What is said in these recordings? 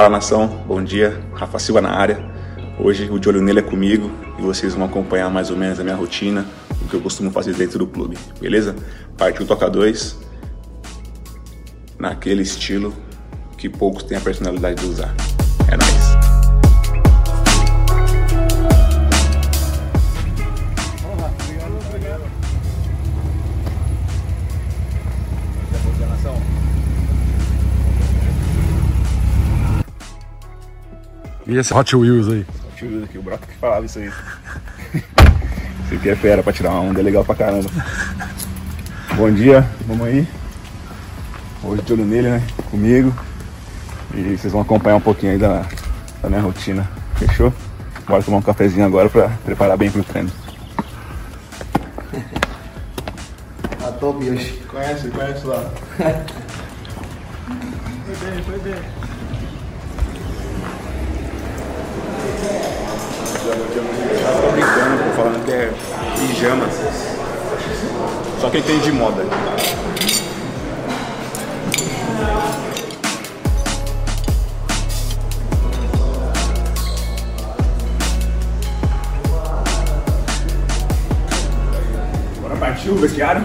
Fala nação, bom dia, Rafa Silva na área. Hoje o de olho nele é comigo e vocês vão acompanhar mais ou menos a minha rotina, o que eu costumo fazer dentro do clube, beleza? Partiu Toca 2, naquele estilo que poucos têm a personalidade de usar. É nóis. E esse Hot Wheels aí? Hot Wheels aqui, o Brock que falava isso aí. Isso aqui é fera pra tirar uma onda, é legal pra caramba. Bom dia, vamos aí. Hoje de olho nele, né? Comigo. E vocês vão acompanhar um pouquinho aí da, da minha rotina. Fechou? Bora tomar um cafezinho agora pra preparar bem pro treino. A top hoje. Conhece, conhece lá. Foi bem, foi bem. Tô brincando, tô falando que é pijama. Só quem tem de moda. Bora partir o vestiário.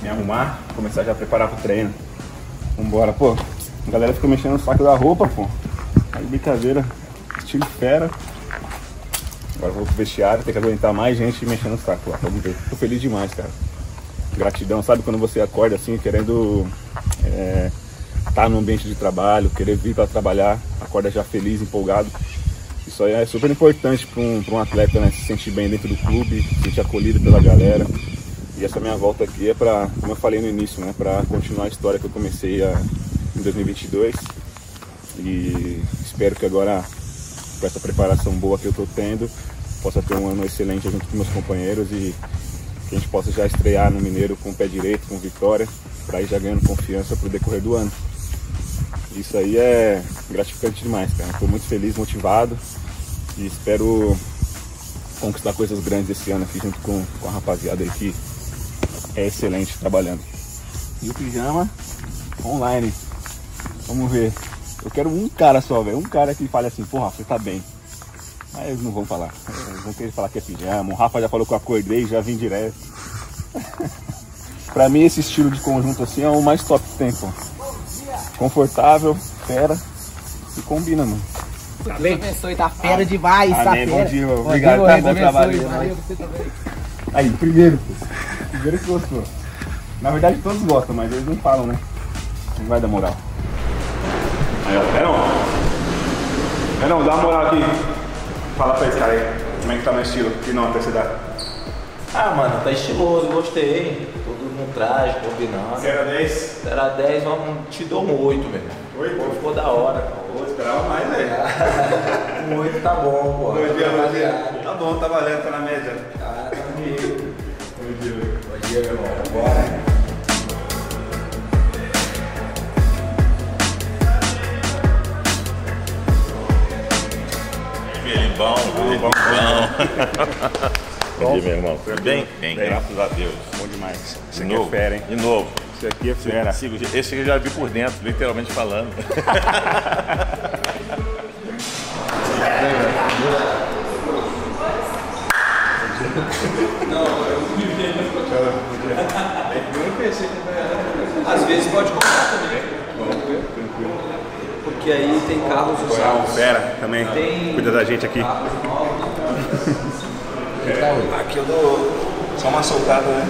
Me arrumar, começar já a preparar pro treino. Vambora, pô. A galera fica mexendo no saco da roupa, pô. Aí brincadeira, estilo fera. Agora vou pro vestiário, tem que aguentar mais gente mexendo no saco lá. Vamos ver. Tô feliz demais, cara. Gratidão, sabe quando você acorda assim, querendo é, estar no ambiente de trabalho, querer vir para trabalhar, acorda já feliz, empolgado. Isso aí é super importante para um, pra um atleta, né? Se sentir bem dentro do clube, se sentir acolhido pela galera. E essa minha volta aqui é para, como eu falei no início, né? Para continuar a história que eu comecei a, em 2022. E espero que agora, com essa preparação boa que eu estou tendo, possa ter um ano excelente junto com meus companheiros e que a gente possa já estrear no Mineiro com o pé direito, com vitória, para ir já ganhando confiança para o decorrer do ano. Isso aí é gratificante demais, cara. Estou muito feliz, motivado e espero conquistar coisas grandes esse ano aqui junto com, com a rapaziada aí que é excelente trabalhando. E o pijama online. Vamos ver. Eu quero um cara só, velho. Um cara que fale assim, porra, você tá bem. Mas eles não vão falar. Eles vão querer falar que é pijama. O Rafa já falou que eu acordei, já vim direto. pra mim esse estilo de conjunto assim é o mais top que tem, pô. Confortável, fera e combina, mano. Tá bem? abençoe, tá fera demais, tá bom dia, obrigado, tá bom trabalho. Valeu, você também. Aí, primeiro, pô. Primeiro que gostou. Na verdade todos gostam, mas eles não falam, né? Não vai dar moral. Aí, ó, Verão. Verão, dá uma moral aqui. Fala pra esse cara aí. Como é que tá no estilo? Que nota você dá? Ah, mano, tá estiloso, gostei. Tudo no traje, combinando. 0 a 10? Era 10, vamos, te dou um 8, meu irmão. Oito? Pô, ficou da hora. Pô, esperava mais, velho. Um 8 tá bom, pô. Bom dia, bom dia. Rapaziada. Tá bom, tá valendo, tá na média. Ah, tá comigo. Bom dia, velho. Bom dia, meu irmão. Bora. Felibão, felibão. Bom dia, meu irmão. Tudo bem? Bem, Bem. graças a Deus. Bom demais. Isso De aqui novo. é fera, hein? De novo. Isso aqui é fera. Esse eu já vi por dentro, literalmente falando. Às vezes pode comprar também. Porque aí tem carros É usados. fera também. Tem- Cuida da gente aqui. Carros novos. Aqui eu dou só uma soltada, né?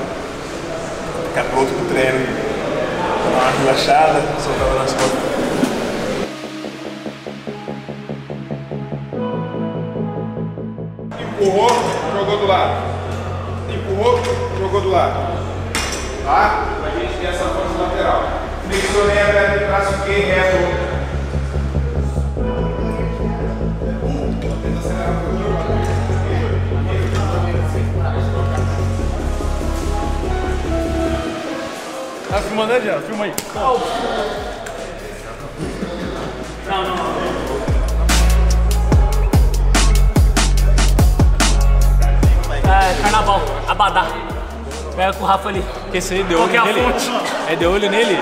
Ficar pronto pro treino. Dar uma relaxada, soltada nas costas. Empurrou, jogou do lado. Empurrou, jogou do lado. Tá? Pra gente ter essa força lateral. Flexionei a perna de braço, fiquei reto. Tá filmando aí, já? Filma aí. É, carnaval, Abadá. Pega com o Rafa ali. Porque esse aí deu Qual olho é a nele. É deu olho nele?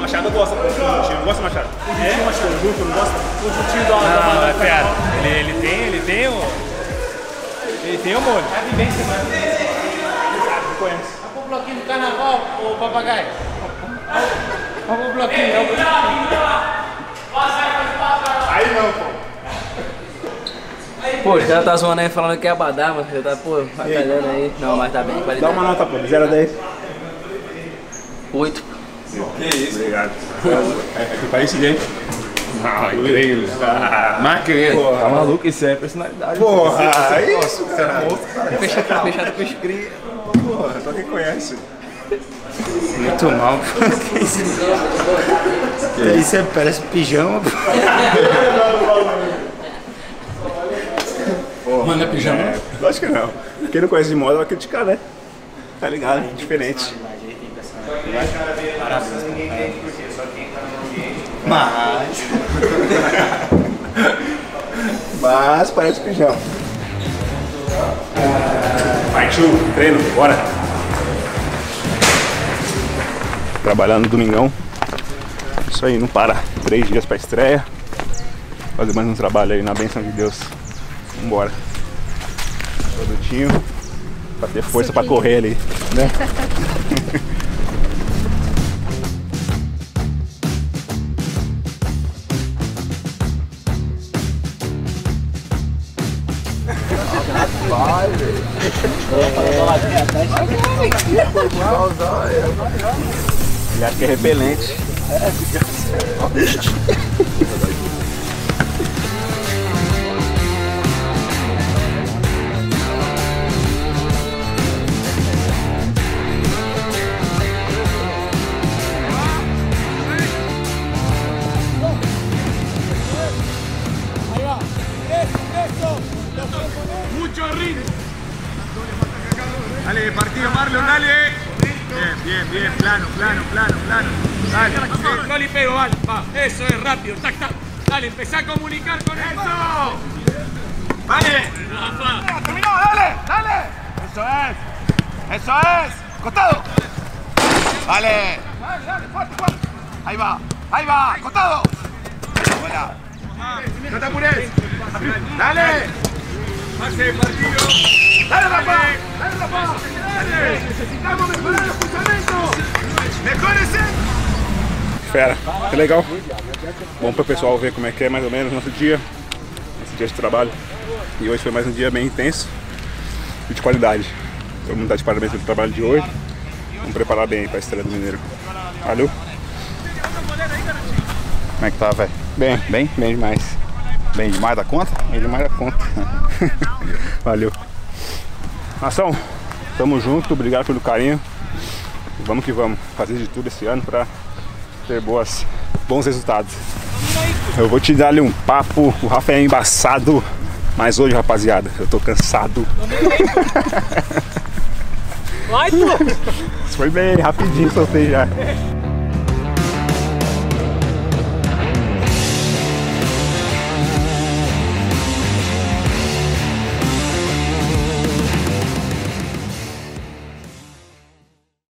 Machado gosta, pô. O Juntinho gosta, Machado? O Juntinho, Machado, junto, não gosta? O juntinho da, da Não, banda é pera. Ele, ele tem, ele tem o. Ele tem o molho. Conhece. O bloquinho do carnaval, o papagaio. Olha o bloquinho, é o bloquinho. Aí não, pô. Pô, os caras tá zoando aí falando que é abadá, mas você tá, pô, batalhando aí. Não, mas tá bem, Dá qualidade. uma nota, pô, de 0 a 10. Oito. Obrigado. É, é que parece gente. Ah, incrível. Mas que Tá maluco, isso é personalidade. Porra, é isso, cara. Fechado, fechado com os cria. Porra, só quem conhece. Muito mal. Isso é, parece pijama. Mano, é pijama? É, lógico que não. Quem não conhece de moda vai criticar, né? Tá ligado? Diferente. Mas. Mas parece pijama. Partiu, treino, bora. Trabalhando no domingão. Isso aí, não para. Três dias pra estreia. Fazer mais um trabalho aí na benção de Deus. Vambora. Produtinho. Pra ter força pra correr ali, né? Ele acha que é repelente. Dale, partido, Marlon, dale. Bien, bien, bien, plano, plano, plano, plano. Dale. No le pego, vale. Va, eso es rápido, tac, tac. Dale, empezá a comunicar con eso. Vale. Terminó, dale, dale. Eso es. Eso es. Costado. Vale. Dale, dale, fuerte, fuerte. Ahí va, ahí va, costado. Buena. No te apures. Dale. Dale, Rafa. Dale, Rafa. Dale. Necesitamos mejorar los fundamentos. Mejorese. Fera, que legal. Bom para o pessoal ver como é que é mais ou menos nosso dia, nosso dia de trabalho. E hoje foi mais um dia bem intenso e de qualidade. Todo mundo tá de parabéns pelo trabalho de hoje. Vamos preparar bem para a estreia do Mineiro. Valeu? Como é que tá, velho? Bem, bem, bem demais. Bem demais da conta? Bem demais da conta. Valeu. Nação, tamo junto, obrigado pelo carinho. Vamos que vamos fazer de tudo esse ano para ter boas, bons resultados. Eu vou te dar ali um papo, o Rafa é embaçado, mas hoje, rapaziada, eu tô cansado. Vai, pô! Foi bem, rapidinho soltei já.